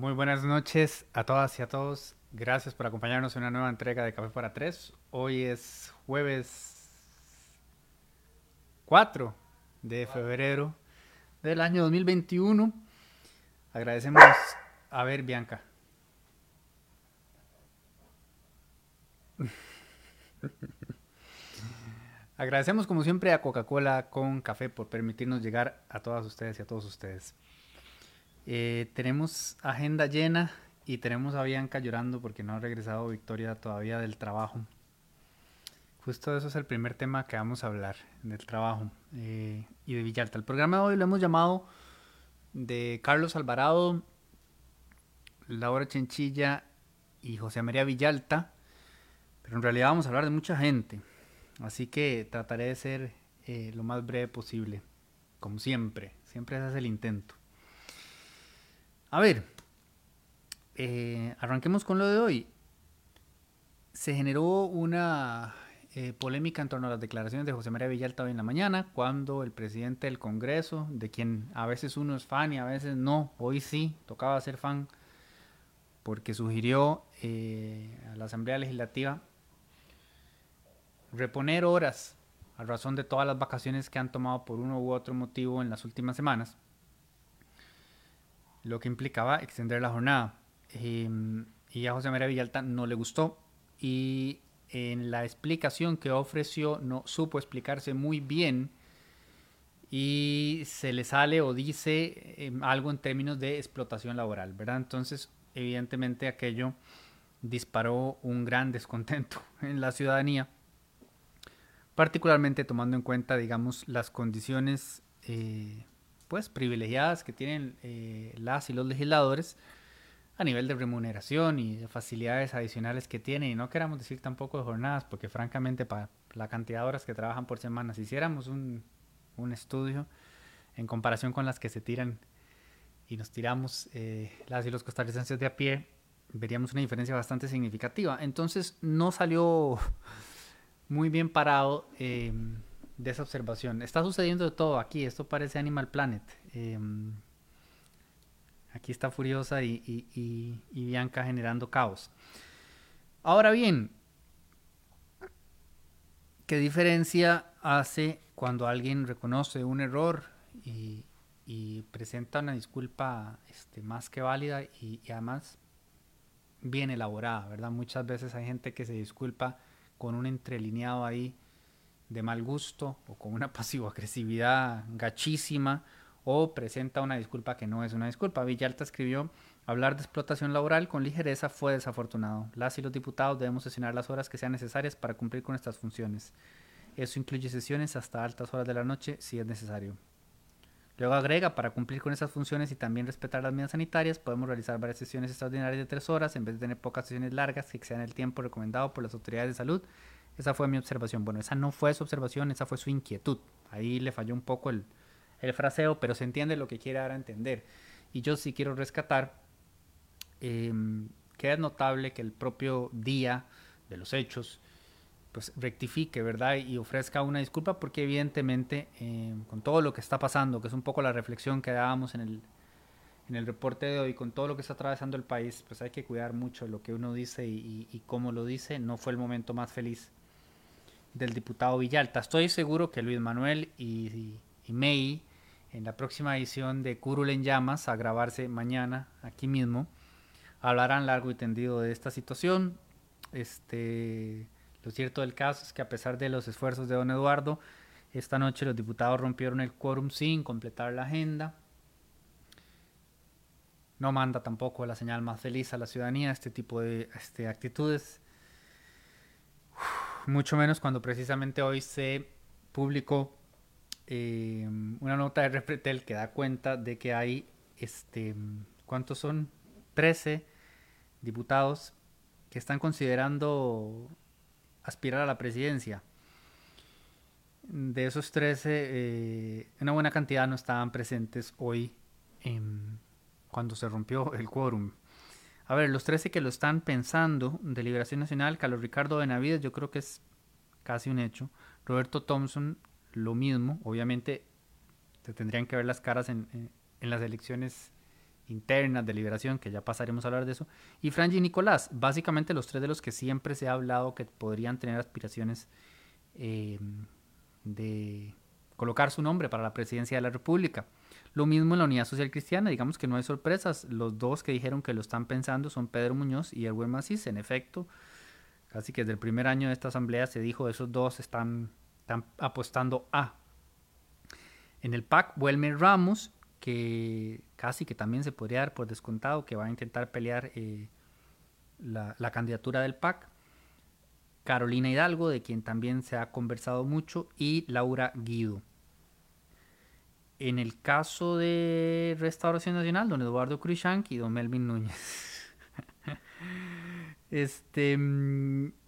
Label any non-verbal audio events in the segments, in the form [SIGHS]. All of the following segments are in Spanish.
Muy buenas noches a todas y a todos. Gracias por acompañarnos en una nueva entrega de Café para Tres. Hoy es jueves 4 de febrero del año 2021. Agradecemos a ver, Bianca. [LAUGHS] Agradecemos como siempre a Coca-Cola con café por permitirnos llegar a todas ustedes y a todos ustedes. Eh, tenemos agenda llena y tenemos a Bianca llorando porque no ha regresado Victoria todavía del trabajo. Justo eso es el primer tema que vamos a hablar, del trabajo eh, y de Villalta. El programa de hoy lo hemos llamado de Carlos Alvarado, Laura Chenchilla y José María Villalta, pero en realidad vamos a hablar de mucha gente. Así que trataré de ser eh, lo más breve posible, como siempre. Siempre ese es el intento. A ver, eh, arranquemos con lo de hoy. Se generó una eh, polémica en torno a las declaraciones de José María Villalta hoy en la mañana, cuando el presidente del Congreso, de quien a veces uno es fan y a veces no, hoy sí, tocaba ser fan, porque sugirió a la Asamblea Legislativa reponer horas a razón de todas las vacaciones que han tomado por uno u otro motivo en las últimas semanas, lo que implicaba extender la jornada. Em, y a José María Villalta no le gustó y en la explicación que ofreció no supo explicarse muy bien y se le sale o dice em, algo en términos de explotación laboral, ¿verdad? Entonces, evidentemente aquello disparó un gran [LAUGHS] descontento en la ciudadanía particularmente tomando en cuenta, digamos, las condiciones eh, pues privilegiadas que tienen eh, las y los legisladores a nivel de remuneración y de facilidades adicionales que tienen. Y no queramos decir tampoco de jornadas, porque francamente para la cantidad de horas que trabajan por semana, si hiciéramos un, un estudio en comparación con las que se tiran y nos tiramos eh, las y los costarricenses de a pie, veríamos una diferencia bastante significativa. Entonces no salió [LAUGHS] muy bien parado em, de esa observación. Está sucediendo de todo aquí, esto parece Animal Planet. Em, aquí está Furiosa y, Bianca generando caos. Ahora bien, ¿qué diferencia hace cuando alguien reconoce un error y, presenta una disculpa este, más que válida y, y, además bien elaborada, ¿verdad? Muchas veces hay gente que se disculpa con un entrelineado ahí de mal gusto o con una [LAUGHS] pasivo-agresividad gachísima o presenta una disculpa que no es una disculpa. Villalta escribió, hablar de explotación laboral con ligereza fue desafortunado. Las y los diputados debemos sesionar las horas que sean necesarias para cumplir con estas funciones. Eso incluye sesiones hasta altas horas de la noche si es necesario. Luego agrega, para cumplir con esas funciones y también respetar las medidas sanitarias, podemos realizar varias sesiones extraordinarias de tres horas en vez de tener pocas sesiones largas que excedan el tiempo recomendado por las autoridades de salud. Esa fue mi observación. Bueno, esa no fue su observación, esa fue su inquietud. Ahí le falló un poco el, fraseo, pero se entiende lo que quiere dar a entender. Y yo sí quiero rescatar em, que es notable que el propio día de los hechos pues rectifique, ¿verdad? Y ofrezca una disculpa porque evidentemente eh, con todo lo que está pasando, que es un poco la reflexión que dábamos en el, en el reporte de hoy, con todo lo que está atravesando el país, pues hay que cuidar mucho lo que uno dice y, cómo lo dice. No fue el momento más feliz del diputado Villalta. Estoy seguro que Luis Manuel y, y May en la próxima edición de Curul en Llamas, a grabarse mañana aquí mismo, hablarán largo y tendido de esta situación. Este lo cierto del caso es que a pesar de los esfuerzos de don Eduardo, esta noche los diputados rompieron el quórum sin completar la agenda. No manda tampoco la señal más feliz a la ciudadanía este tipo de este, actitudes. Mucho menos cuando precisamente hoy se publicó eh, una nota de Repretel que da cuenta de que hay, este, ¿cuántos son? 13 diputados que están considerando aspirar a la presidencia. De esos 13, eh, una buena cantidad no estaban presentes hoy cuando se rompió el quórum. A ver, los 13 que lo están pensando de Liberación Nacional, Carlos Ricardo Benavides, yo creo que es casi un hecho. Roberto Thompson, lo mismo. Obviamente, se tendrían que ver las caras en, en las elecciones internas de liberación, que ya pasaremos a hablar de eso, y Franji Nicolás, básicamente los tres de los que siempre se ha hablado que podrían tener aspiraciones eh, de colocar su nombre para la presidencia de la República. Lo mismo en la Unidad Social Cristiana, digamos que no hay sorpresas. Los dos que dijeron que lo están pensando son Pedro Muñoz y Erwin Macís. En efecto, casi que desde el primer año de esta asamblea se dijo esos dos están, apostando a. En el PAC, Wilmer Ramos, que casi que también se podría dar por descontado que va a intentar pelear eh, la, la candidatura del PAC. Carolina Hidalgo, de quien también se ha conversado mucho, y Laura Guido. En el caso de Restauración Nacional, don Eduardo Cruzank y don Melvin Núñez. [LAUGHS] este,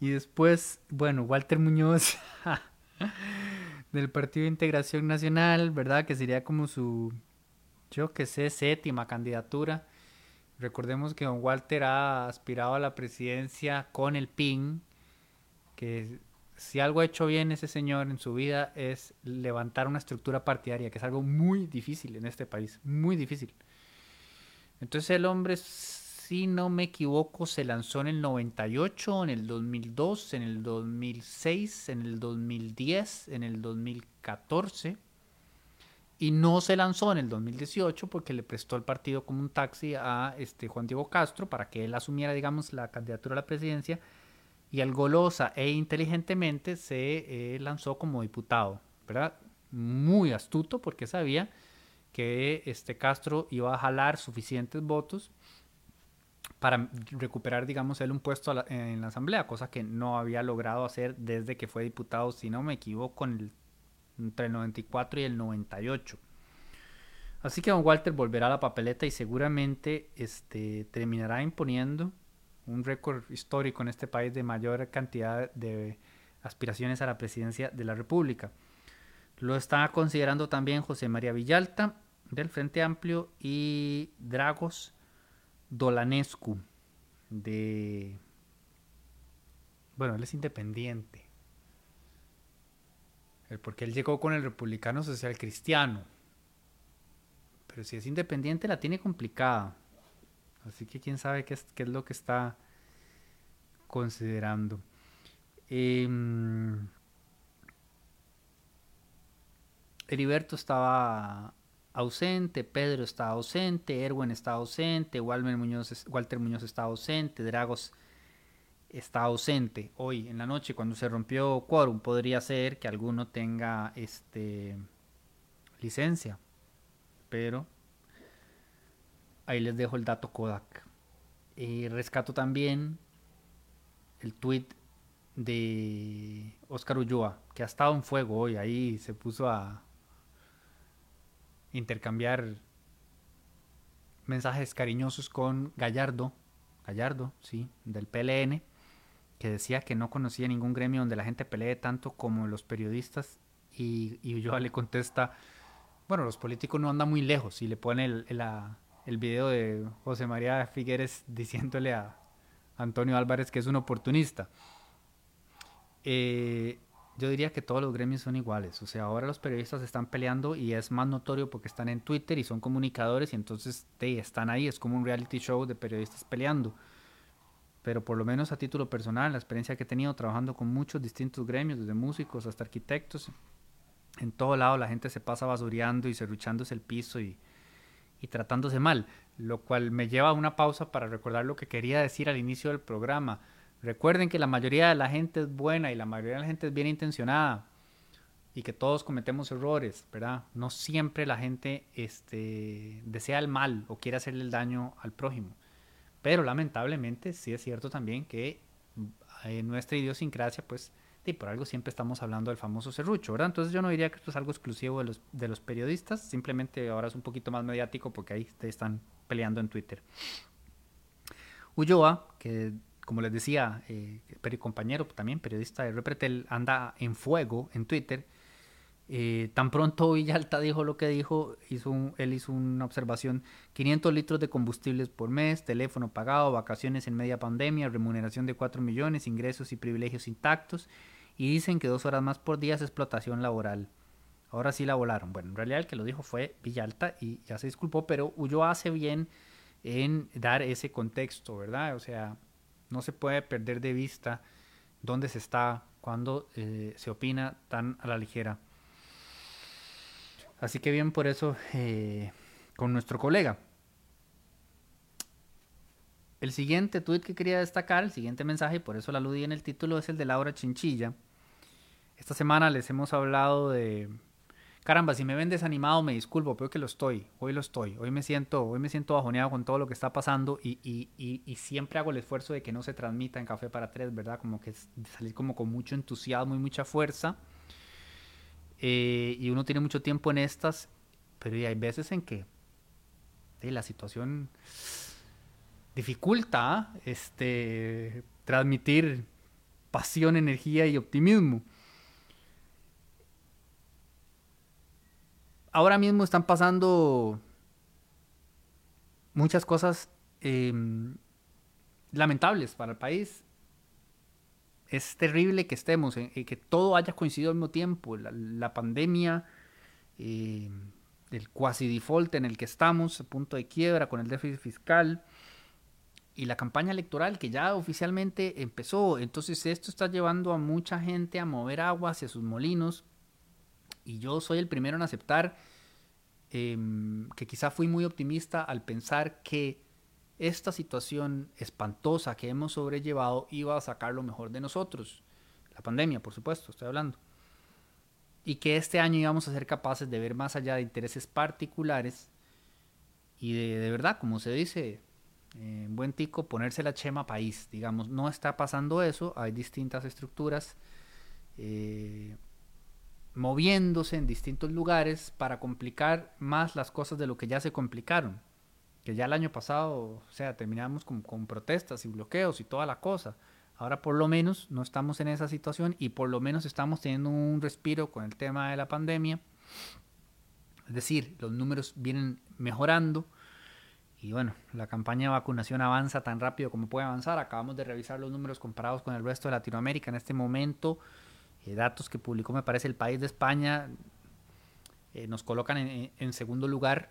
y después, bueno, Walter Muñoz [LAUGHS] del Partido de Integración Nacional, ¿verdad? Que sería como su, yo que sé, séptima candidatura. Recordemos que don Walter ha aspirado a la presidencia con el PIN, que si algo ha hecho bien ese señor en su vida es levantar una estructura partidaria, que es algo muy difícil en este país, muy difícil. Entonces el hombre, si no me equivoco, se lanzó en el 98, en el 2002, en el 2006, en el 2010, en el 2014. Y no se lanzó en el 2018 porque le prestó el partido como un taxi a este Juan Diego Castro para que él asumiera, digamos, la candidatura a la presidencia y al golosa e inteligentemente se eh, lanzó como diputado, ¿verdad? Muy astuto porque sabía que este Castro iba a jalar suficientes votos para recuperar, digamos, él un puesto en la asamblea, cosa que no había logrado hacer desde que fue diputado, si no me equivoco, entre el 94 y el 98. Así que don Walter volverá a la papeleta y seguramente este, terminará imponiendo un récord histórico en este país de mayor cantidad de aspiraciones a la presidencia de la República. Lo está considerando también José María Villalta del Frente Amplio y Dragos Dolanescu de... Bueno, él es independiente. Porque él llegó con el republicano social cristiano. Pero si es independiente la tiene complicada. Así que quién sabe qué es, qué es lo que está considerando. Em, Heriberto estaba ausente, Pedro estaba ausente, Erwin estaba ausente, Walter Muñoz, Walter Muñoz estaba ausente, Dragos está ausente. Hoy en la noche cuando se rompió quórum podría ser que alguno tenga este licencia, pero Ahí les dejo el dato Kodak. y rescato también el tweet de Oscar Ulloa, que ha estado en fuego hoy. Ahí se puso a intercambiar mensajes cariñosos con Gallardo, Gallardo, sí, del PLN, que decía que no conocía ningún gremio donde la gente pelee tanto como los periodistas. Y, y Ulloa le contesta, bueno, los políticos no andan muy lejos y le pone el, la, el video de José María Figueres diciéndole a Antonio Álvarez que es un oportunista. Eh, yo diría que todos los gremios son iguales. O sea, ahora los periodistas están peleando y es más notorio porque están en Twitter y son comunicadores y entonces están ahí. Es como un reality show de periodistas peleando. Pero por lo menos a título personal, la experiencia que he tenido trabajando con muchos distintos gremios, desde músicos hasta arquitectos, en todo lado la gente se pasa basureando y serruchándose el piso y, y tratándose mal, lo cual me lleva a una pausa para recordar lo que quería decir al inicio del programa. Recuerden que la mayoría de la gente es buena y la mayoría de la gente es bien intencionada y que todos cometemos errores, ¿verdad? No siempre la gente este, desea el mal o quiere hacerle el daño al prójimo. Pero lamentablemente sí es cierto también que en nuestra idiosincrasia pues y por algo siempre estamos hablando del famoso serrucho, ¿verdad? Entonces yo no diría que esto es algo exclusivo de los, de los periodistas, simplemente ahora es un poquito más mediático porque ahí te están peleando en Twitter. Ulloa, que como les decía, eh, compañero también periodista de Repretel, anda en fuego en Twitter. Eh, tan pronto Villalta dijo lo que dijo, hizo él hizo una observación, 500 litros de combustibles por mes, teléfono pagado, vacaciones en media pandemia, remuneración de 4 millones, ingresos y privilegios intactos, y dicen que dos horas más por día es explotación laboral. Ahora sí la volaron. Bueno, en realidad el que lo dijo fue Villalta y ya se disculpó, pero Ulloa hace bien en dar ese contexto, ¿verdad? O sea, no se puede perder de vista dónde se está cuando eh, se opina tan a la ligera. Así que bien por eso eh, con nuestro colega. El siguiente tweet que quería destacar, el siguiente mensaje, y por eso lo aludí en el título, es el de Laura Chinchilla. Esta semana les hemos hablado de caramba, si me ven desanimado me disculpo, pero que lo estoy, hoy lo estoy, hoy me siento, hoy me siento bajoneado con todo lo que está pasando y, y, y, siempre hago el esfuerzo de que no se transmita en Café para Tres, ¿verdad? Como que salir como con mucho entusiasmo y mucha fuerza. Eh, y uno tiene mucho tiempo en estas, pero hay veces en que la situación dificulta este, transmitir pasión, energía y optimismo. ahora mismo están pasando muchas cosas em, lamentables para el país. Es terrible que estemos, en, que todo haya coincidido al mismo tiempo. La, pandemia, em, el cuasi default en el que estamos, a punto de quiebra con el déficit fiscal y la campaña electoral que ya oficialmente empezó. Entonces esto está llevando a mucha gente a mover agua hacia sus molinos y yo soy el primero en aceptar em, que quizá fui muy optimista al pensar que esta situación espantosa que hemos sobrellevado iba a sacar lo mejor de nosotros. La pandemia, por supuesto, estoy hablando. Y que este año íbamos a ser capaces de ver más allá de intereses particulares y de, de verdad, como se dice, en buen tico, ponerse la chema país. Digamos, no está pasando eso, hay distintas estructuras. Eh, moviéndose en distintos lugares para complicar más las cosas de lo que ya se complicaron. Que ya el año pasado, o sea, terminamos con, protestas y bloqueos y toda la cosa. Ahora por lo menos no estamos en esa situación y por lo menos estamos teniendo un respiro con el tema de la pandemia. Es decir, los números vienen mejorando y bueno, la campaña de vacunación avanza tan rápido como puede avanzar. Acabamos de revisar los números comparados con el resto de Latinoamérica. En este momento eh, datos que publicó, me parece, el país de España, eh, nos colocan en, segundo lugar,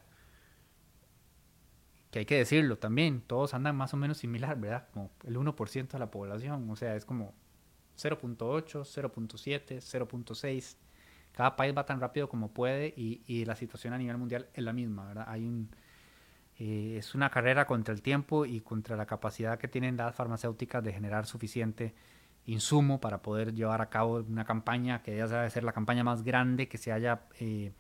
que hay que decirlo también, todos andan más o menos similar, ¿verdad? Como el 1% de la población, o sea, es como 0.8, 0.7, 0.6. Cada país va tan rápido como puede y, y, la situación a nivel mundial es la misma, ¿verdad? Hay un, eh, es una carrera contra el tiempo y contra la capacidad que tienen las farmacéuticas de generar suficiente insumo para poder llevar a cabo una campaña que ya debe ser la campaña más grande que se haya eh,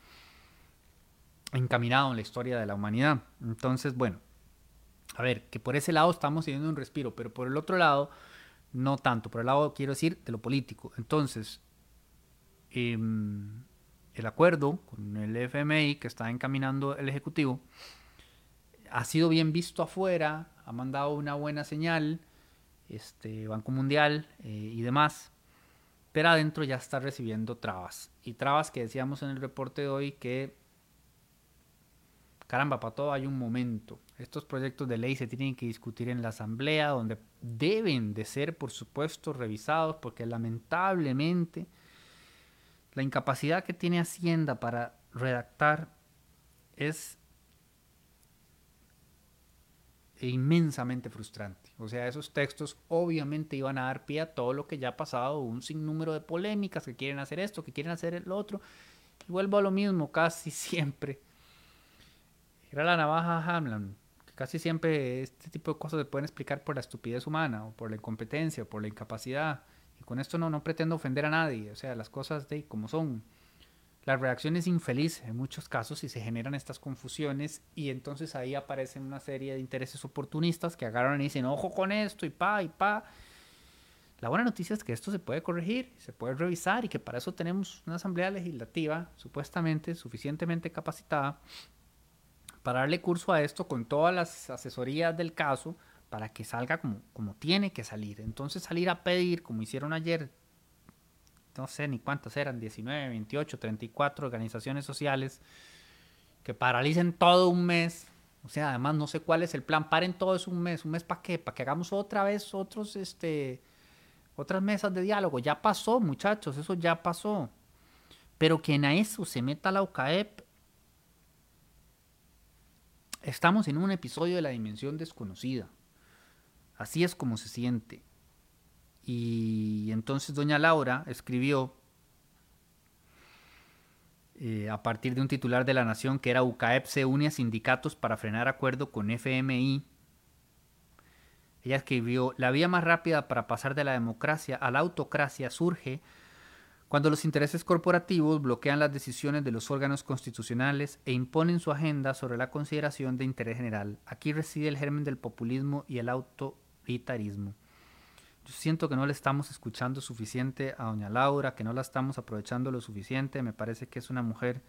encaminado en la historia de la humanidad. Entonces, bueno, a ver, que por ese lado estamos teniendo un respiro, pero por el otro lado, no tanto. Por el lado, quiero decir, de lo político. Entonces, em, el acuerdo con el FMI que está encaminando el Ejecutivo ha sido bien visto afuera, ha mandado una buena señal este, Banco Mundial eh, y demás, pero adentro ya está recibiendo trabas. Y trabas que decíamos en el reporte de hoy que, caramba, para todo hay un momento. Estos proyectos de ley se tienen que discutir en la Asamblea, donde deben de ser, por supuesto, revisados, porque lamentablemente la incapacidad que tiene Hacienda para redactar es inmensamente frustrante. O sea, esos textos obviamente iban a dar pie a todo lo que ya ha pasado, un sinnúmero de polémicas que quieren hacer esto, que quieren hacer el otro. Y vuelvo a lo mismo casi siempre. Era la navaja Hamlin, que casi siempre este tipo de cosas se pueden explicar por la estupidez humana, o por la incompetencia, o por la incapacidad. Y con esto no, no pretendo ofender a nadie, o sea, las cosas de como son. La reacción es infeliz en muchos casos y se generan estas confusiones y entonces ahí aparecen una serie de intereses oportunistas que agarran y dicen, ojo con esto y pa y pa. La buena noticia es que esto se puede corregir, se puede revisar y que para eso tenemos una asamblea legislativa supuestamente suficientemente capacitada para darle curso a esto con todas las asesorías del caso para que salga como, como tiene que salir. Entonces salir a pedir, como hicieron ayer no sé ni cuántas eran, 19, 28, 34 organizaciones sociales que paralicen todo un mes. O sea, además no sé cuál es el plan. Paren todo eso un mes. ¿Un mes para qué? Para que hagamos otra vez otros, este, otras mesas de diálogo. Ya pasó, muchachos, eso ya pasó. Pero que en eso se meta la UCAEP Estamos en un episodio de la dimensión desconocida. Así es como se siente. Y entonces doña Laura escribió eh, a partir de un titular de la Nación que era UCAEP se une a sindicatos para frenar acuerdo con FMI. Ella escribió, la vía más rápida para pasar de la democracia a la autocracia surge cuando los intereses corporativos bloquean las decisiones de los órganos constitucionales e imponen su agenda sobre la consideración de interés general. Aquí reside el germen del populismo y el autoritarismo. Yo siento que no le estamos escuchando suficiente a doña Laura, que no la estamos aprovechando lo suficiente. Me parece que es una mujer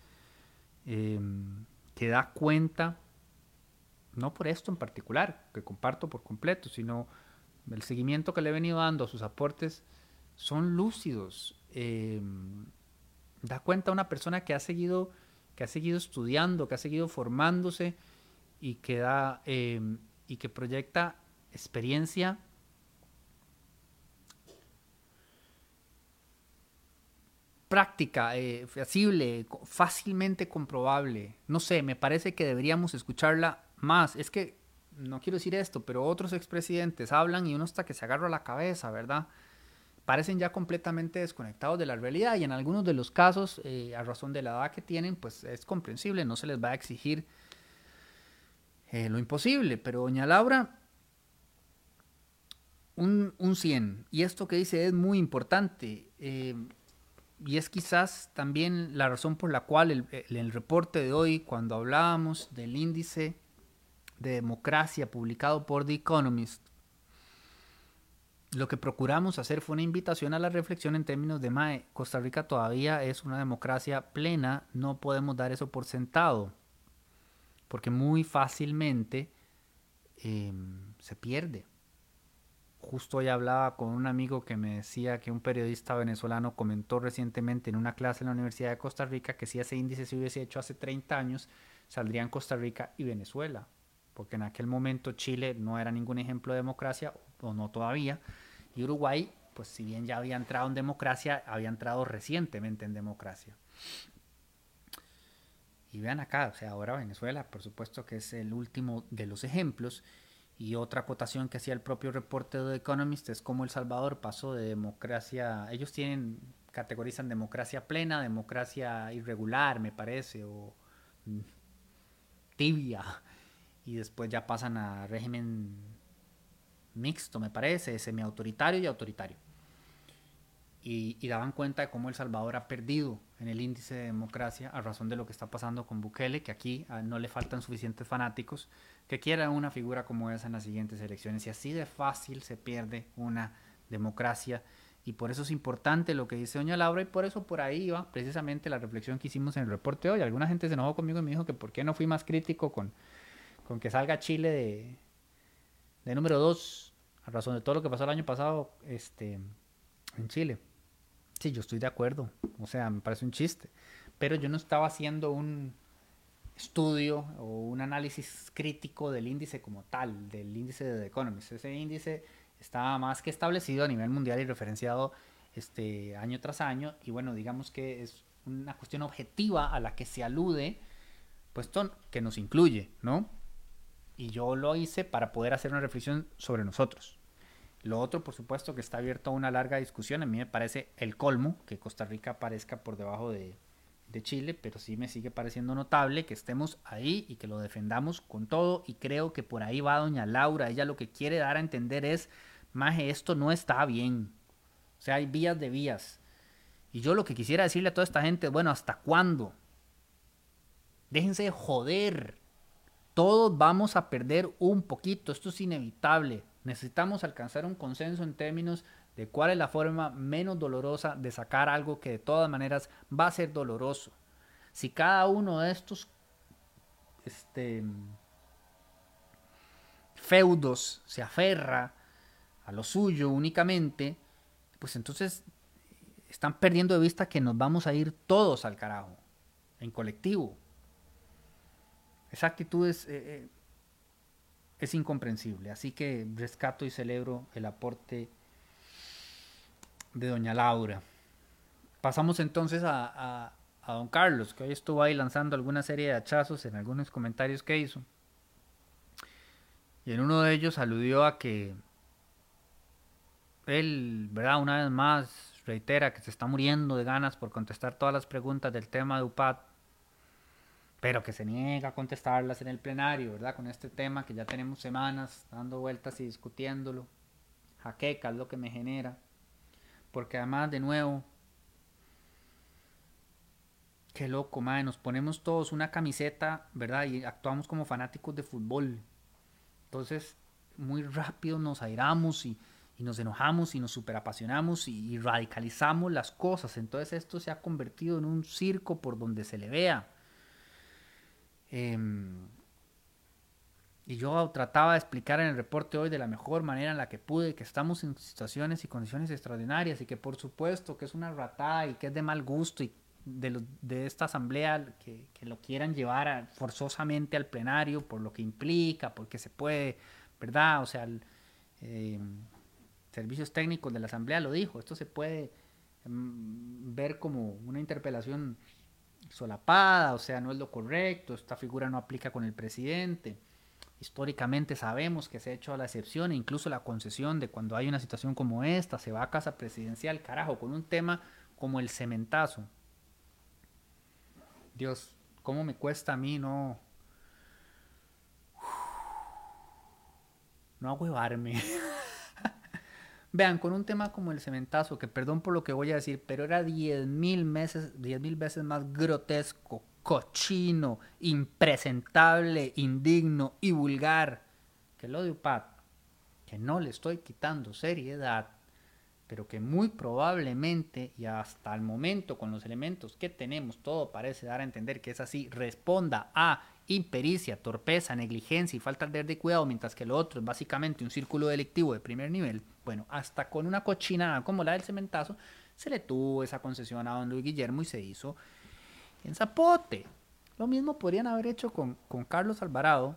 em, que da cuenta, no por esto en particular, que comparto por completo, sino el seguimiento que le he venido dando a sus aportes son lúcidos, Em, da cuenta una persona que ha seguido que ha seguido estudiando, que ha seguido formándose y que da em, y que proyecta experiencia práctica, eh, fácilmente comprobable. No sé, me parece que deberíamos escucharla más. Es que, no quiero decir esto, pero otros expresidentes hablan y uno está que se agarra la cabeza, ¿verdad? Parecen ya completamente desconectados de la realidad y en algunos de los casos, eh, a razón de la edad que tienen, pues es comprensible, no se les va a exigir eh, lo imposible, pero doña Laura, un, un 100, y esto que dice es muy importante, eh, y es quizás también la razón por la cual el, el reporte de hoy, cuando hablábamos del índice de democracia publicado por The Economist, lo que procuramos hacer fue una invitación a la reflexión en términos de MAE. Costa Rica todavía es una democracia plena, no podemos dar eso por sentado, porque muy fácilmente em, se pierde. Justo hoy hablaba con un amigo que me decía que un periodista venezolano comentó recientemente en una clase en la Universidad de Costa Rica que si ese índice se hubiese hecho hace 30 años, saldrían Costa Rica y Venezuela, porque en aquel momento Chile no era ningún ejemplo de democracia, o no todavía, y Uruguay, pues si bien ya había entrado en democracia, había entrado recientemente en democracia. Y vean acá, o sea, ahora Venezuela, por supuesto que es el último de los ejemplos. Y otra acotación que hacía el propio reporte de The Economist es cómo El Salvador pasó de democracia, ellos tienen, categorizan democracia plena, democracia irregular, me parece, o mm, tibia, y después ya pasan a régimen mixto, me parece, semiautoritario y autoritario. Y, daban cuenta de cómo El Salvador ha perdido en el índice de democracia a razón de lo que está pasando con Bukele, que aquí ah, no le faltan suficientes fanáticos que quieran una figura como esa en las siguientes elecciones. Y así de fácil se pierde una democracia. Y por eso es importante lo que dice doña Laura y por eso por ahí va precisamente la reflexión que hicimos en el reporte hoy. Alguna gente se enojó conmigo y me dijo que por qué no fui más crítico con, con que salga Chile de, de número dos, a razón de todo lo que pasó el año pasado este, en Chile. Sí, yo estoy de acuerdo. O sea, me parece un chiste. Pero yo no estaba haciendo un estudio o un análisis crítico del índice como tal, del índice de The Economist. Ese índice estaba más que establecido a nivel mundial y referenciado este, año tras año. Y bueno, digamos que es una cuestión objetiva a la que se alude, puesto que nos incluye, ¿no? Y yo lo hice para poder hacer una reflexión sobre nosotros. Lo otro, por supuesto, que está abierto a una larga discusión. A mí me parece el colmo que Costa Rica aparezca por debajo de, Chile, pero sí me sigue pareciendo notable que estemos ahí y que lo defendamos con todo. Y creo que por ahí va doña Laura. Ella lo que quiere dar a entender es, maje, esto no está bien. O sea, hay vías de vías. Y yo lo que quisiera decirle a toda esta gente, bueno, ¿hasta cuándo? Déjense de joder. Todos vamos a perder un poquito, esto es inevitable. Necesitamos alcanzar un consenso en términos de cuál es la forma menos dolorosa de sacar algo que de todas maneras va a ser doloroso. Si cada uno de estos este, feudos se aferra a lo suyo únicamente, pues entonces están perdiendo de vista que nos vamos a ir todos al carajo, en colectivo. Esa actitud es, eh, eh, es incomprensible. Así que rescato y celebro el aporte de doña Laura. Pasamos entonces a, don Carlos, que hoy estuvo ahí lanzando alguna serie de hachazos en algunos comentarios que hizo. Y en uno de ellos aludió a que él, ¿verdad? Una vez más reitera que se está muriendo de ganas por contestar todas las preguntas del tema de UPAD, pero que se niega a contestarlas en el plenario, ¿verdad? Con este tema que ya tenemos semanas dando vueltas y discutiéndolo. Jaqueca es lo que me genera. Porque además, de nuevo, qué loco, madre, nos ponemos todos una camiseta, ¿verdad? Y actuamos como fanáticos de fútbol. Entonces, muy rápido nos airamos y nos enojamos y nos superapasionamos y, y radicalizamos las cosas. Entonces esto se ha convertido en un circo por donde se le vea. Em, y yo trataba de explicar en el reporte hoy de la mejor manera en la que pude que estamos en situaciones y condiciones extraordinarias y que por supuesto que es una ratada y que es de mal gusto y de, de esta asamblea que, que, lo quieran llevar forzosamente al plenario por lo que implica, porque se puede, ¿verdad? O sea, el, eh, servicios técnicos de la Asamblea lo dijo, esto se puede mm, ver como una interpelación solapada, o sea, no es lo correcto, esta figura no aplica con el presidente. Históricamente sabemos que se ha hecho la excepción e incluso la concesión de cuando hay una situación como esta, se va a casa presidencial, carajo, con un tema como el cementazo. Dios, ¿cómo me cuesta a mí no... [SIGHS] No ahuevarme. [LAUGHS] Vean, con un tema como el cementazo, que perdón por lo que voy a decir, pero era 10 mil veces, más grotesco, cochino, impresentable, indigno y vulgar que lo de UPAD, que no le estoy quitando seriedad, pero que muy probablemente y hasta el momento con los elementos que tenemos todo parece dar a entender que es así, responda a impericia, torpeza, negligencia y falta de cuidado, mientras que lo otro es básicamente un círculo delictivo de primer nivel, bueno, hasta con una cochinada como la del cementazo, se le tuvo esa concesión a don Luis Guillermo y se hizo en Zapote. Lo mismo podrían haber hecho con, con Carlos Alvarado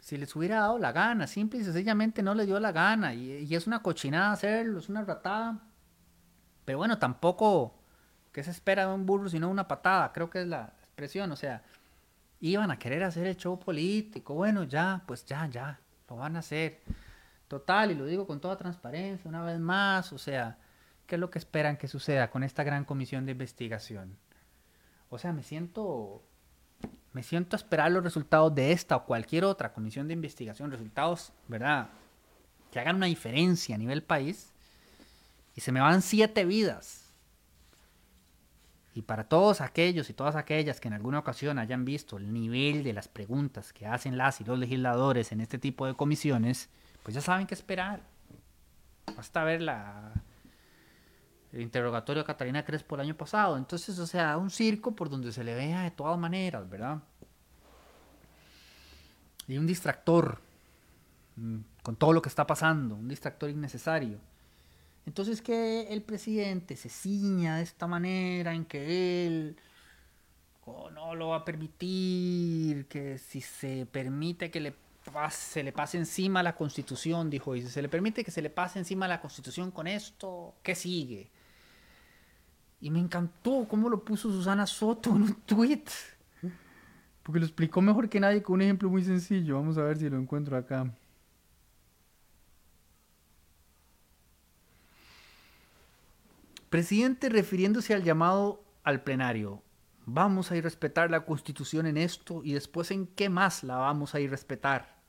si les hubiera dado la gana, simple y sencillamente no le dio la gana y, es una cochinada hacerlo, es una ratada. Pero bueno, tampoco que se espera de un burro sino una patada, creo que es la expresión, o sea, iban a querer hacer el show político. Bueno, ya, pues ya, ya, lo van a hacer. Total, y lo digo con toda transparencia, una vez más, o sea, ¿qué es lo que esperan que suceda con esta gran comisión de investigación? O sea, me siento, me siento a esperar los resultados de esta o cualquier otra comisión de investigación, resultados, ¿verdad? Que hagan una diferencia a nivel país, y se me van siete vidas y para todos aquellos y todas aquellas que en alguna ocasión hayan visto el nivel de las preguntas que hacen las y los legisladores en este tipo de comisiones, pues ya saben qué esperar. Basta ver la, el interrogatorio a Catalina Crespo el año pasado. Entonces, o sea, un circo por donde se le vea de todas maneras, ¿verdad? Y un distractor mm, con todo lo que está pasando, un distractor innecesario. Entonces que el presidente se ciña de esta manera en que él oh, no lo va a permitir, que si se permite que le pase, se le pase encima la constitución, dijo, y si se le permite que se le pase encima la constitución con esto, ¿qué sigue? Y me encantó cómo lo puso Susana Soto en un tweet. Porque lo explicó mejor que nadie con un ejemplo muy sencillo. Vamos a ver si lo encuentro acá. Presidente refiriéndose al llamado al plenario. Vamos a ir a respetar la constitución en esto y después en qué más la vamos a ir a respetar.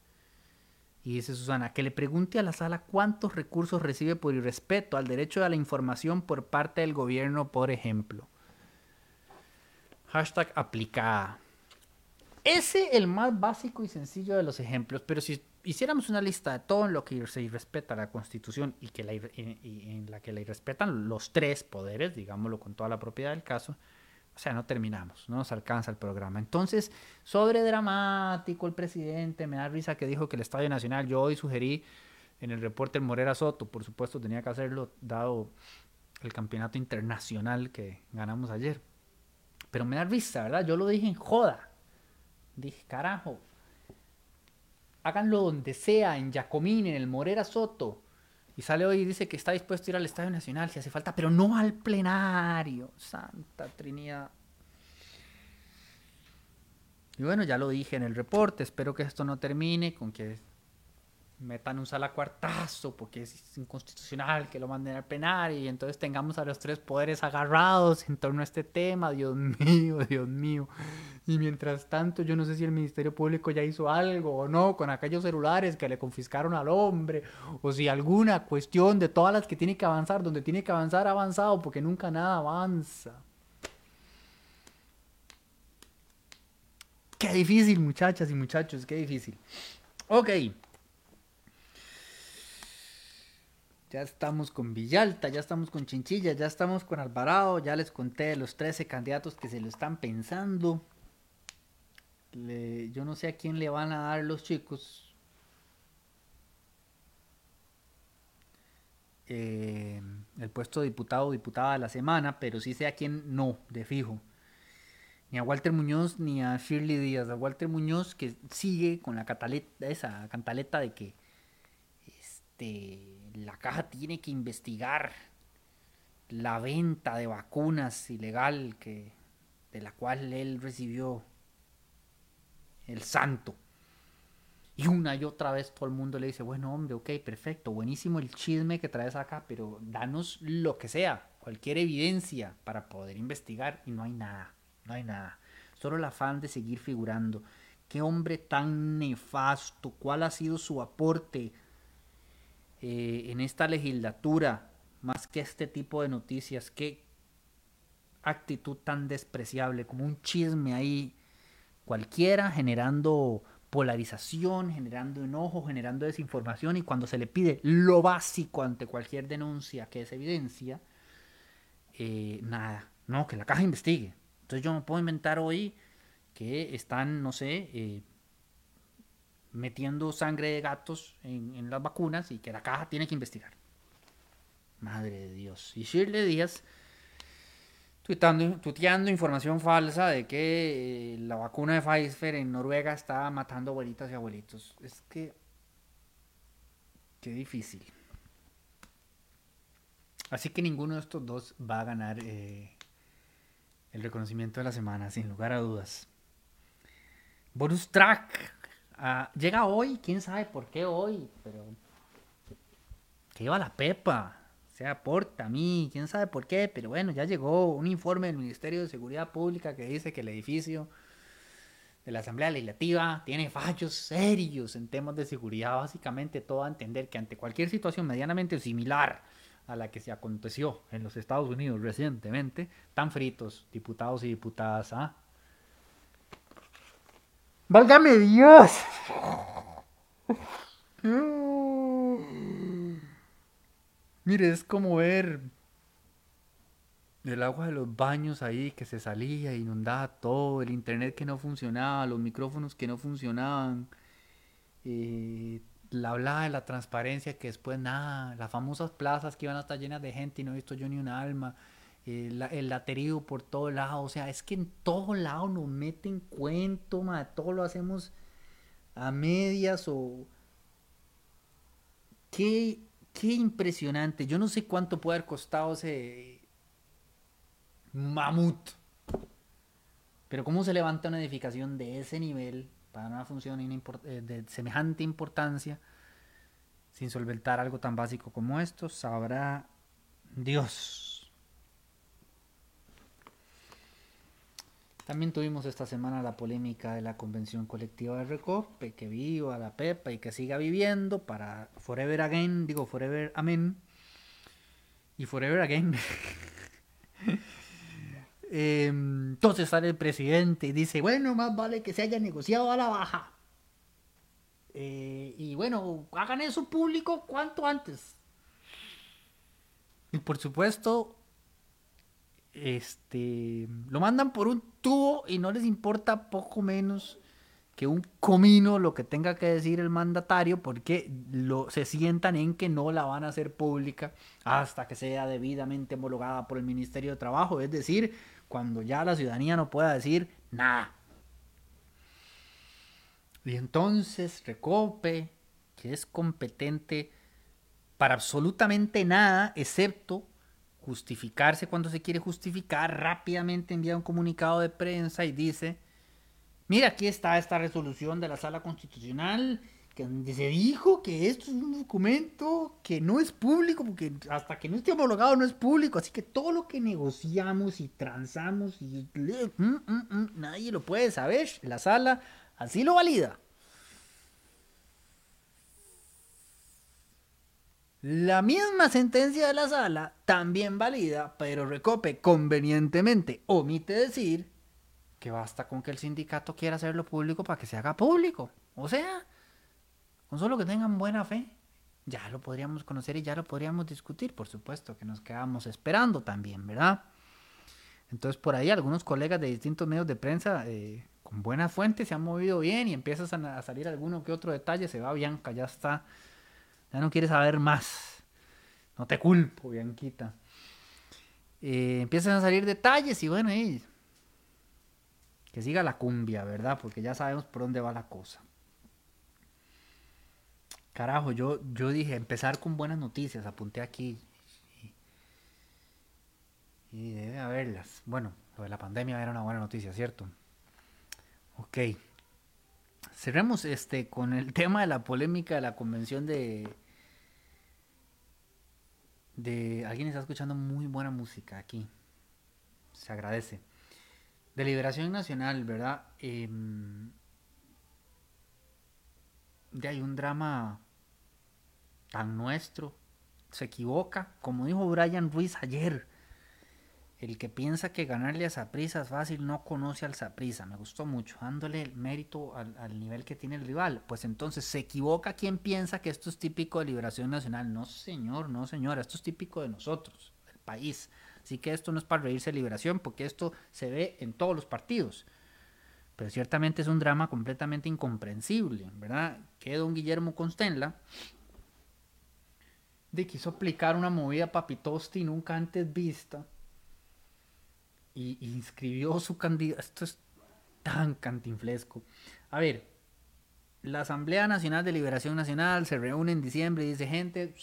Y dice Susana, que le pregunte a la sala cuántos recursos recibe por irrespeto al derecho a la información por parte del gobierno, por ejemplo. Hashtag aplicada. Ese el más básico y sencillo de los ejemplos, pero si hiciéramos una lista de todo lo que se irrespeta la Constitución y, que en la que la irrespetan los tres poderes, digámoslo con toda la propiedad del caso, sea, no terminamos, no nos alcanza el programa. Entonces, sobre dramático el presidente, me da risa que dijo que el Estadio Nacional, yo hoy sugerí en el reporte el Morera Soto, por supuesto tenía que hacerlo dado el campeonato internacional que ganamos ayer. Pero me da risa, ¿verdad? Yo lo dije en joda. Dije, carajo, háganlo donde sea, en Jacomín, en el Morera Soto. Y sale hoy y dice que está dispuesto a ir al Estadio Nacional si hace falta, pero no al plenario. Santa Trinidad. Y bueno, ya lo dije en el reporte, espero que esto no termine con que metan un sala cuartazo porque es inconstitucional que lo manden al penar y entonces tengamos a los tres poderes agarrados en torno a este tema, Dios mío, Dios mío. Y mientras tanto, yo no sé si el Ministerio Público ya hizo algo o no con aquellos celulares que le confiscaron al hombre, o si alguna cuestión de todas las que tiene que avanzar, donde tiene que avanzar, ha avanzado, porque nunca nada avanza. Qué difícil, muchachas y muchachos, qué difícil. Ok. Ya estamos con Villalta, ya estamos con Chinchilla, ya estamos con Alvarado, ya les conté los 13 candidatos que se lo están pensando. yo no sé a quién le van a dar los chicos. Eh, el puesto de diputado o diputada de la semana, pero sí sé a quién no, de fijo. Ni a Walter Muñoz ni a Shirley Díaz. A Walter Muñoz que sigue con la cataleta, esa cantaleta de que este la caja tiene que investigar la venta de vacunas ilegal que de la cual él recibió el santo. Y una y otra vez todo el mundo le dice, bueno hombre, ok, perfecto, buenísimo el chisme que traes acá, pero danos lo que sea, cualquier evidencia para poder investigar y no hay nada, no hay nada. Solo el afán de seguir figurando. Qué hombre tan nefasto, cuál ha sido su aporte eh, en esta legislatura, más que este tipo de noticias, qué actitud tan despreciable, como un chisme ahí cualquiera, generando polarización, generando enojo, generando desinformación y cuando se le pide lo básico ante cualquier denuncia que es evidencia, eh, nada, no, que la caja investigue. Entonces yo me puedo inventar hoy que están, no sé, eh, metiendo sangre de gatos en, las vacunas y que la caja tiene que investigar. Madre de Dios. Y Shirley Díaz tuteando información falsa de que eh, la vacuna de Pfizer en Noruega está matando abuelitas y abuelitos. Es que... Qué difícil. Así que ninguno de estos dos va a ganar eh, el reconocimiento de la semana, sin lugar a dudas. Bonus track Llega hoy, quién sabe por qué hoy, pero que iba la Pepa, se aporta a mí, quién sabe por qué, pero bueno, ya llegó un informe del Ministerio de Seguridad Pública que dice que el edificio de la Asamblea Legislativa tiene fallos serios en temas de seguridad, básicamente todo a entender que ante cualquier situación medianamente similar a la que se aconteció en los Estados Unidos recientemente, tan fritos diputados y diputadas, ¿ah? Válgame Dios. Mire, es como ver el agua de los baños ahí que se salía, inundaba todo, el internet que no funcionaba, los micrófonos que no funcionaban, eh, la hablada de la transparencia que después nada, las famosas plazas que iban a estar llenas de gente y no he visto yo ni un alma el, laterío por todo lado. O sea, es que en todo lado nos meten cuento, todo lo hacemos a medias o... Qué, qué impresionante. Yo no sé cuánto puede haber costado ese mamut. Pero cómo se levanta una edificación de ese nivel para una función eh, de semejante importancia sin solventar algo tan básico como esto, sabrá Dios. También tuvimos esta semana la polémica de la convención colectiva de Recope, que viva la Pepa y que siga viviendo para Forever Again, digo Forever Amen, y Forever Again. [LAUGHS] Em, entonces sale el presidente y dice, bueno, más vale que se haya negociado a la baja. Eh, y bueno, hagan eso público cuanto antes. Y por supuesto, este, lo mandan por un tubo y no les importa poco menos que un comino lo que tenga que decir el mandatario porque lo, se sientan en que no la van a hacer pública hasta que sea debidamente homologada por el Ministerio de Trabajo, es decir, cuando ya la ciudadanía no pueda decir nada. Y entonces Recope, que es competente para absolutamente nada, excepto justificarse cuando se quiere justificar, rápidamente envía un comunicado de prensa y dice, mira, aquí está esta resolución de la sala constitucional que se dijo que esto es un documento que no es público, porque hasta que no esté homologado no es público, así que todo lo que negociamos y transamos y mm, mm, mm, nadie lo puede saber, la sala así lo valida. La misma sentencia de la sala también valida, pero Recope convenientemente omite decir que basta con que el sindicato quiera hacerlo público para que se haga público. O sea, con solo que tengan buena fe, ya lo podríamos conocer y ya lo podríamos discutir. Por supuesto que nos quedamos esperando también, ¿verdad? Entonces por ahí algunos colegas de distintos medios de prensa eh, con buena fuente se han movido bien y empiezas a, salir alguno que otro detalle, se va Bianca, ya está, ya no quiere saber más. No te culpo, Bianquita. Eh, empiezan a salir detalles y bueno, que siga la cumbia, ¿verdad? Porque ya sabemos por dónde va la cosa. Carajo, yo, yo dije empezar con buenas noticias, apunté aquí. Y, debe haberlas. Bueno, lo de la pandemia era una buena noticia, ¿cierto? Ok. Cerremos este con el [LAUGHS] tema de la polémica de la convención de. De. Alguien está escuchando muy buena música aquí. Se agradece. De Liberación Nacional, ¿verdad? Eh, de hay un drama tan nuestro. Se equivoca, como dijo Brian Ruiz ayer. El que piensa que ganarle a Saprisa es fácil no conoce al Saprisa. Me gustó mucho, dándole el mérito al, nivel que tiene el rival. Pues entonces se equivoca quien piensa que esto es típico de Liberación Nacional. No, señor, no, señora. Esto es típico de nosotros, del país. Así que esto no es para reírse de Liberación, porque esto se ve en todos los partidos. Pero ciertamente es un drama completamente incomprensible, ¿verdad? Que don Guillermo Constenla de quiso aplicar una movida papitosti nunca antes vista y, inscribió su candidato. Esto es tan cantinflesco. A ver, la Asamblea Nacional de Liberación Nacional se reúne en diciembre y dice, gente,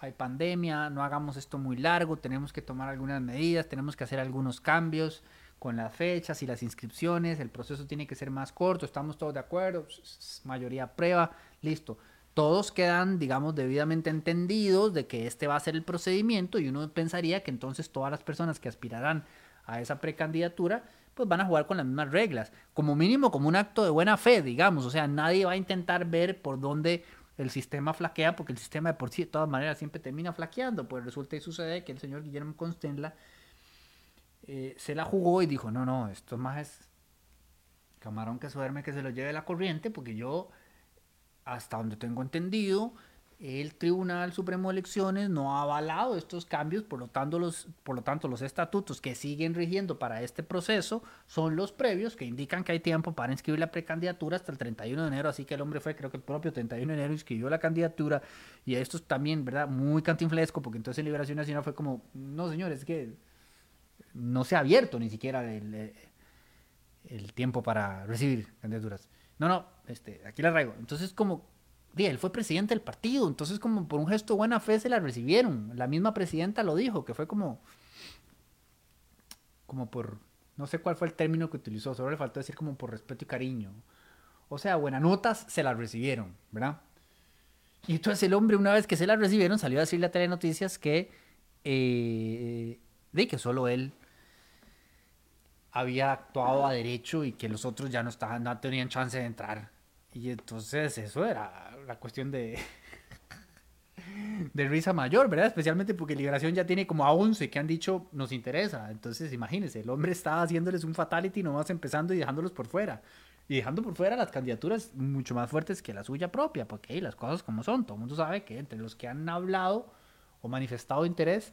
hay pandemia, no hagamos esto muy largo, tenemos que tomar algunas medidas, tenemos que hacer algunos cambios con las fechas y las inscripciones, el proceso tiene que ser más corto, estamos todos de acuerdo, mayoría prueba, listo. Todos quedan, digamos, debidamente entendidos de que este va a ser el procedimiento y uno pensaría que entonces todas las personas que aspirarán a esa precandidatura pues van a jugar con las mismas reglas, como mínimo como un acto de buena fe, digamos, o sea, nadie va a intentar ver por dónde el sistema flaquea, porque el sistema de por sí de todas maneras siempre termina flaqueando, pues resulta y sucede que el señor Guillermo Constenla eh, se la jugó y dijo, no, no, esto más es camarón que duerme que se lo lleve la corriente, porque yo, hasta donde tengo entendido, el Tribunal Supremo de Elecciones no ha avalado estos cambios, por lo, tanto los, por lo tanto los estatutos que siguen rigiendo para este proceso son los previos que indican que hay tiempo para inscribir la precandidatura hasta el 31 de enero, así que el hombre fue, creo que el propio 31 de enero inscribió la candidatura y esto es también, ¿verdad? Muy cantinflesco, porque entonces en Liberación Nacional fue como, no señores, es que no se ha abierto ni siquiera el, eh, el tiempo para recibir candidaturas. No, no, este, aquí la traigo. Entonces, como, di, él fue presidente del partido, entonces como por un gesto de buena fe se la recibieron. La misma presidenta lo dijo, que fue como, como por, no sé cuál fue el término que utilizó, solo le faltó decir como por respeto y cariño. O sea, buenas notas se las recibieron, ¿verdad? Y entonces el hombre, una vez que se las recibieron, salió a decirle a Telenoticias que, eh, de que solo él había actuado a derecho y que los otros ya no estaban, no tenían chance de entrar. Y entonces eso era la cuestión de [LAUGHS] de risa mayor, ¿verdad? Especialmente porque Liberación ya tiene como a 11 que han dicho nos interesa. Entonces, imagínense, el hombre estaba haciéndoles un fatality nomás empezando y dejándolos por fuera. Y dejando por fuera las candidaturas mucho más fuertes que la suya propia, porque las cosas como son. Todo el mundo sabe que entre los que han hablado o manifestado interés,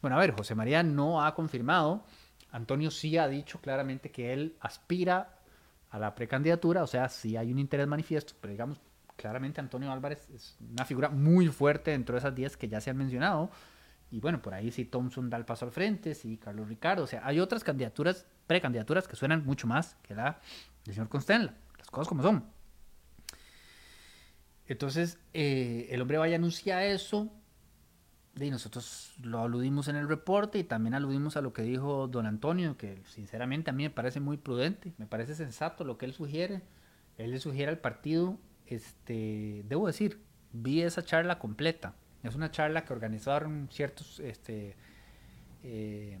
bueno, a ver, José María no ha confirmado Antonio sí ha dicho claramente que él aspira a la precandidatura, o sea, sí hay un interés manifiesto, pero digamos, claramente Antonio Álvarez es una figura muy fuerte dentro de esas 10 que ya se han mencionado. Y bueno, por ahí sí Thompson da el paso al frente, sí Carlos Ricardo, o sea, hay otras candidaturas, precandidaturas que suenan mucho más que la del señor Constenla, las cosas como son. Entonces, eh, el hombre vaya a anunciar eso, y nosotros lo aludimos en el reporte y también aludimos a lo que dijo don Antonio, que sinceramente a mí me parece muy prudente, me parece sensato lo que él sugiere. Él le sugiere al partido este, debo decir, vi esa charla completa. Es una charla que organizaron ciertos este, eh,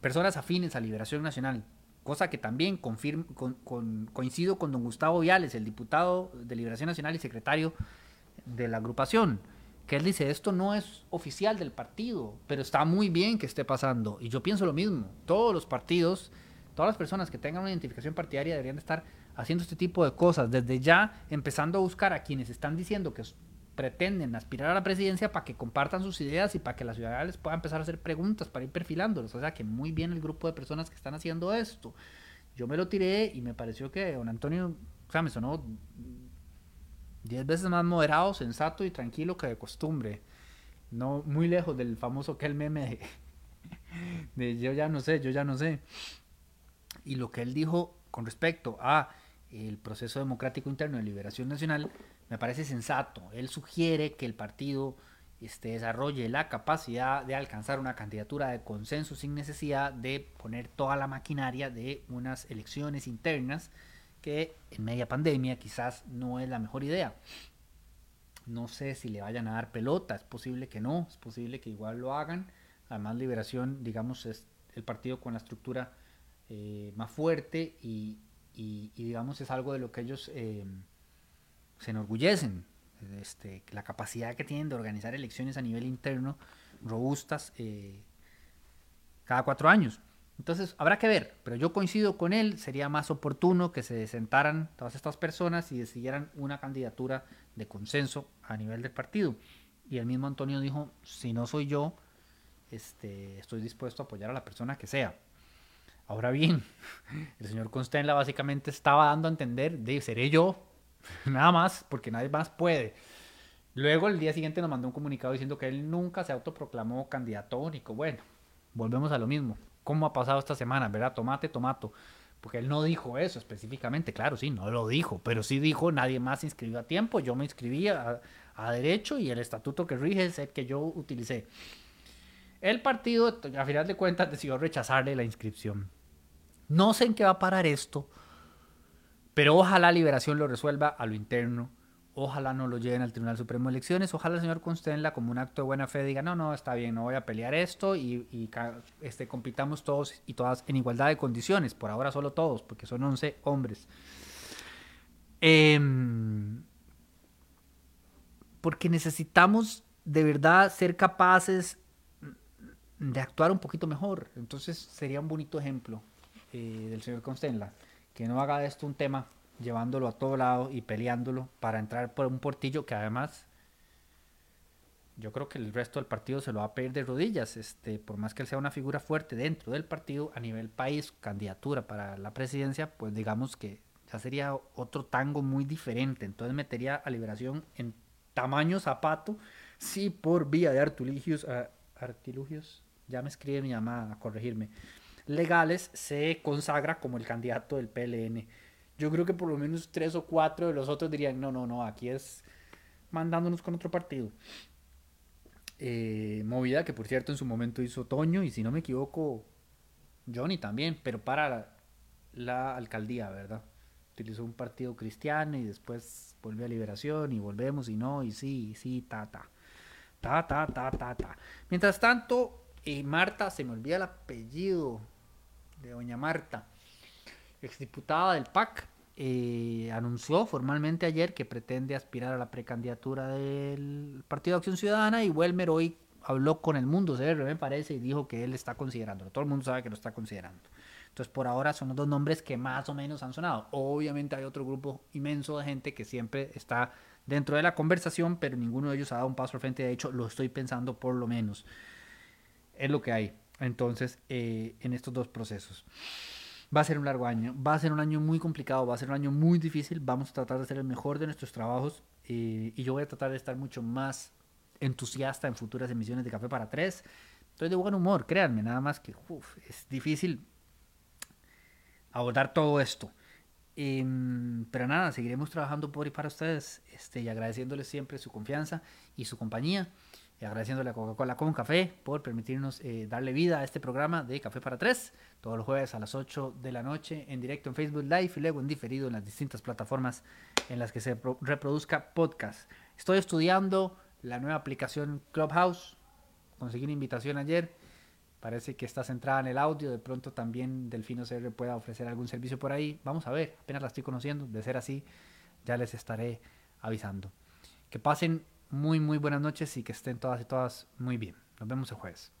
personas afines a Liberación Nacional, cosa que también confirmo, con, coincido con don Gustavo Viales, el diputado de Liberación Nacional y secretario de la agrupación, que él dice, esto no es oficial del partido, pero está muy bien que esté pasando. Y yo pienso lo mismo, todos los partidos, todas las personas que tengan una identificación partidaria deberían de estar haciendo este tipo de cosas, desde ya empezando a buscar a quienes están diciendo que pretenden aspirar a la presidencia para que compartan sus ideas y para que la ciudadanía les pueda empezar a hacer preguntas para ir perfilándolos. O sea que muy bien el grupo de personas que están haciendo esto. Yo me lo tiré y me pareció que don Antonio, o sea, me sonó diez veces más moderado, sensato y tranquilo que de costumbre. No muy lejos del famoso que el meme [LAUGHS] de yo ya no sé, yo ya no sé. Y lo que él dijo con respecto a el proceso democrático interno de liberación nacional me parece sensato. Él sugiere que el partido este, desarrolle la capacidad de alcanzar una candidatura de consenso sin necesidad de poner toda la maquinaria de unas elecciones internas que en media pandemia quizás no es la mejor idea. No sé si le vayan a dar pelota, es posible que no, es posible que igual lo hagan. Además, Liberación, digamos, es el partido con la estructura eh, más fuerte y, digamos, es algo de lo que ellos... Eh, se enorgullecen este, la capacidad que tienen de organizar elecciones a nivel interno robustas eh, cada cuatro años. Entonces, habrá que ver, pero yo coincido con él, sería más oportuno que se sentaran todas estas personas y decidieran una candidatura de consenso a nivel del partido. Y el mismo Antonio dijo, si no soy yo, este, estoy dispuesto a apoyar a la persona que sea. Ahora bien, [LAUGHS] el señor Constenla básicamente estaba dando a entender, de seré yo, [LAUGHS] Nada más, porque nadie más puede. Luego el día siguiente nos mandó un comunicado diciendo que él nunca se autoproclamó candidato único. Bueno, volvemos a lo mismo. ¿Cómo ha pasado esta semana? ¿Verdad? Tomate, tomato. Porque él no dijo eso específicamente. Claro, sí, no lo dijo. Pero sí dijo, nadie más se inscribió a tiempo. Yo me inscribí a, a derecho y el estatuto que rige es el que yo utilicé. El partido, a final de cuentas, decidió rechazarle la inscripción. No sé en qué va a parar esto pero ojalá Liberación lo resuelva a lo interno. Ojalá no lo lleven al Tribunal Supremo de Elecciones. Ojalá el señor Constenla, como un acto de buena fe, diga: No, no, está bien, no voy a pelear esto y, este, compitamos todos y todas en igualdad de condiciones. Por ahora, solo todos, porque son 11 hombres. Em, porque necesitamos de verdad ser capaces de actuar un poquito mejor. Entonces, sería un bonito ejemplo eh, del señor Constenla que no haga de esto un tema llevándolo a todo lado y peleándolo para entrar por un portillo que además yo creo que el resto del partido se lo va a pedir de rodillas, este, por más que él sea una figura fuerte dentro del partido a nivel país, candidatura para la presidencia, pues digamos que ya sería otro tango muy diferente, entonces metería a Liberación en tamaño zapato, sí por vía de artilugios, artilugios, ya me escribe mi mamá a corregirme, legales se consagra como el candidato del PLN. Yo creo que por lo menos tres o cuatro de los otros dirían, no, no, no, aquí es mandándonos con otro partido. Eh, movida que por cierto en su momento hizo Toño y si no me equivoco Johnny también, pero para la, alcaldía, ¿verdad? Utilizó un partido cristiano y después volvió a Liberación y volvemos y no, y sí, y sí, ta, ta. Ta, ta, ta, ta, ta. Mientras tanto, y Marta, se me olvida el apellido de doña Marta, exdiputada del PAC, eh, anunció formalmente ayer que pretende aspirar a la precandidatura del Partido de Acción Ciudadana y Welmer hoy habló con el mundo CR, me parece, y dijo que él está considerándolo. Todo el mundo sabe que lo está considerando. Entonces, por ahora son los dos nombres que más o menos han sonado. Obviamente hay otro grupo inmenso de gente que siempre está dentro de la conversación, pero ninguno de ellos ha dado un paso al frente. De hecho, lo estoy pensando por lo menos. Es lo que hay. Entonces, eh, en estos dos procesos. Va a ser un largo año, va a ser un año muy complicado, va a ser un año muy difícil. Vamos a tratar de hacer el mejor de nuestros trabajos eh, y yo voy a tratar de estar mucho más entusiasta en futuras emisiones de Café para Tres. Estoy de buen humor, créanme, nada más que es difícil abordar todo esto. Em, pero nada, seguiremos trabajando por y para ustedes este, y agradeciéndoles siempre su confianza y su compañía. Y agradeciéndole a Coca-Cola con Café por permitirnos eh, darle vida a este programa de Café para Tres, todos los jueves a las 8 de la noche en directo en Facebook Live y luego en diferido en las distintas plataformas en las que se reproduzca podcast. Estoy estudiando la nueva aplicación Clubhouse, conseguí una invitación ayer, parece que está centrada en el audio, de pronto también Delfino CR pueda ofrecer algún servicio por ahí, vamos a ver, apenas la estoy conociendo, de ser así ya les estaré avisando. Que pasen muy, muy buenas noches y que estén todas y todas muy bien. Nos vemos el jueves.